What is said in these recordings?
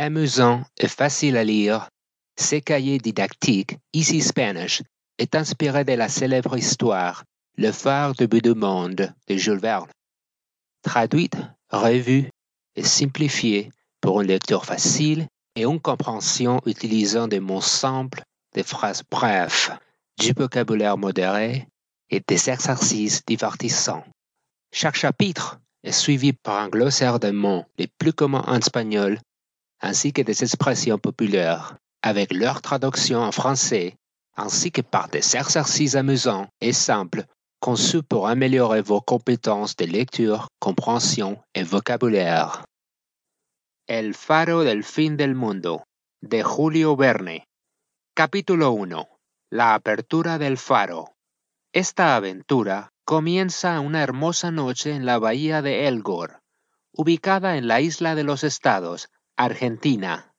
Amusant et facile à lire, ce cahier didactique Easy Spanish est inspiré de la célèbre histoire Le phare de bout du monde de Jules Verne. Traduite, revue et simplifiée pour une lecture facile et une compréhension utilisant des mots simples, des phrases brèves, du vocabulaire modéré et des exercices divertissants. Chaque chapitre est suivi par un glossaire de mots les plus communs en espagnol ainsi que des expressions populaires avec leur traduction en français ainsi que par des exercices amusants et simples conçus pour améliorer vos compétences de lecture, compréhension et vocabulaire. El faro del fin del mundo de Julio Verne. Capítulo 1. La apertura del faro. Esta aventura comienza una hermosa noche en la bahía de Elgor, ubicada en la isla de los Estados, Argentina.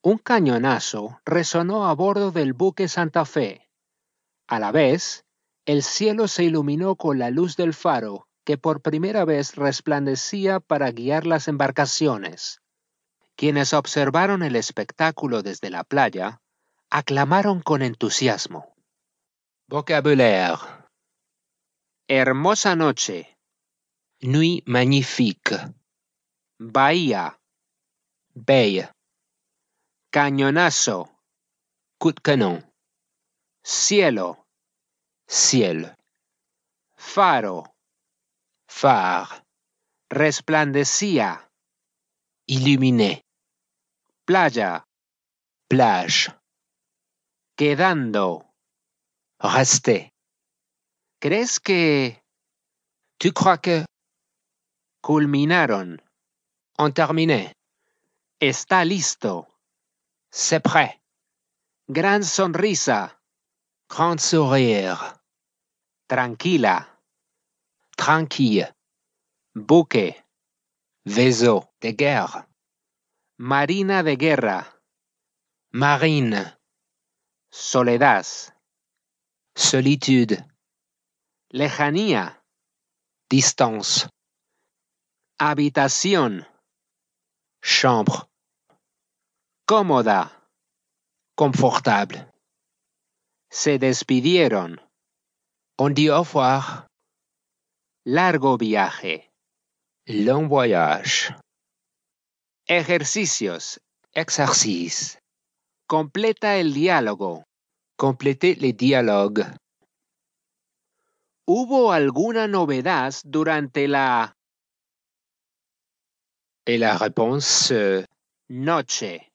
Un cañonazo resonó a bordo del buque Santa Fe. A la vez, el cielo se iluminó con la luz del faro que por primera vez resplandecía para guiar las embarcaciones. Quienes observaron el espectáculo desde la playa aclamaron con entusiasmo. Vocabulaire. Hermosa noche. Nuit magnifique. Bahía. Bay. Cañonazo. Coup de canon. Cielo. Ciel. Faro. Phare. Resplandecía. Illuminé. Playa. Plage. Quedando. Resté. ¿Crees que... Tu crois que... Culminaron. On terminé. Está listo. C'est prêt. Gran sonrisa. Grand sourire. Tranquila. Tranquille. Buque. Vaisseau de guerre. Marina de guerra. Marine. Soledad. Solitude. Lejanía. Distance. Habitación. Chambre. Cómoda. Confortable. Se despidieron. On dit au revoir. Largo viaje. Long voyage. Ejercicios. Exercice. Completa el diálogo. Complétez les dialogues. ¿Hubo alguna novedad durante la... Et la réponse... euh, noche?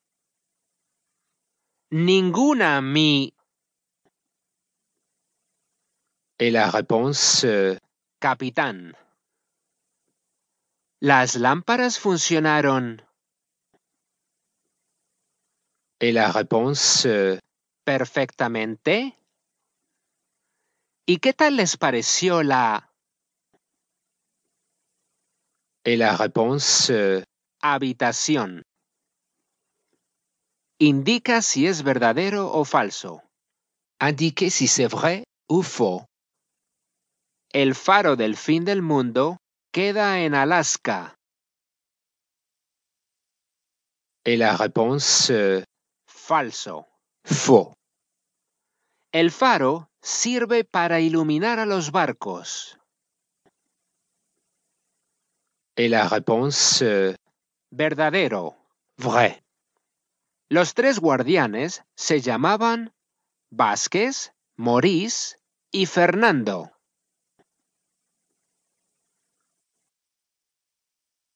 Ninguna mi... Et la réponse... euh, capitán. ¿Las lámparas funcionaron? Et la réponse... euh, perfectamente? ¿Y qué tal les pareció la Et la réponse... euh, habitación? Indica si es verdadero o falso. indiquez si c'est vrai ou faux. El faro del fin del mundo queda en Alaska. Et la réponse... euh, Falso. faux. El faro sirve para iluminar a los barcos. Et la réponse... euh, Verdadero. vrai. Los tres guardianes se llamaban Vázquez, Morís y Fernando.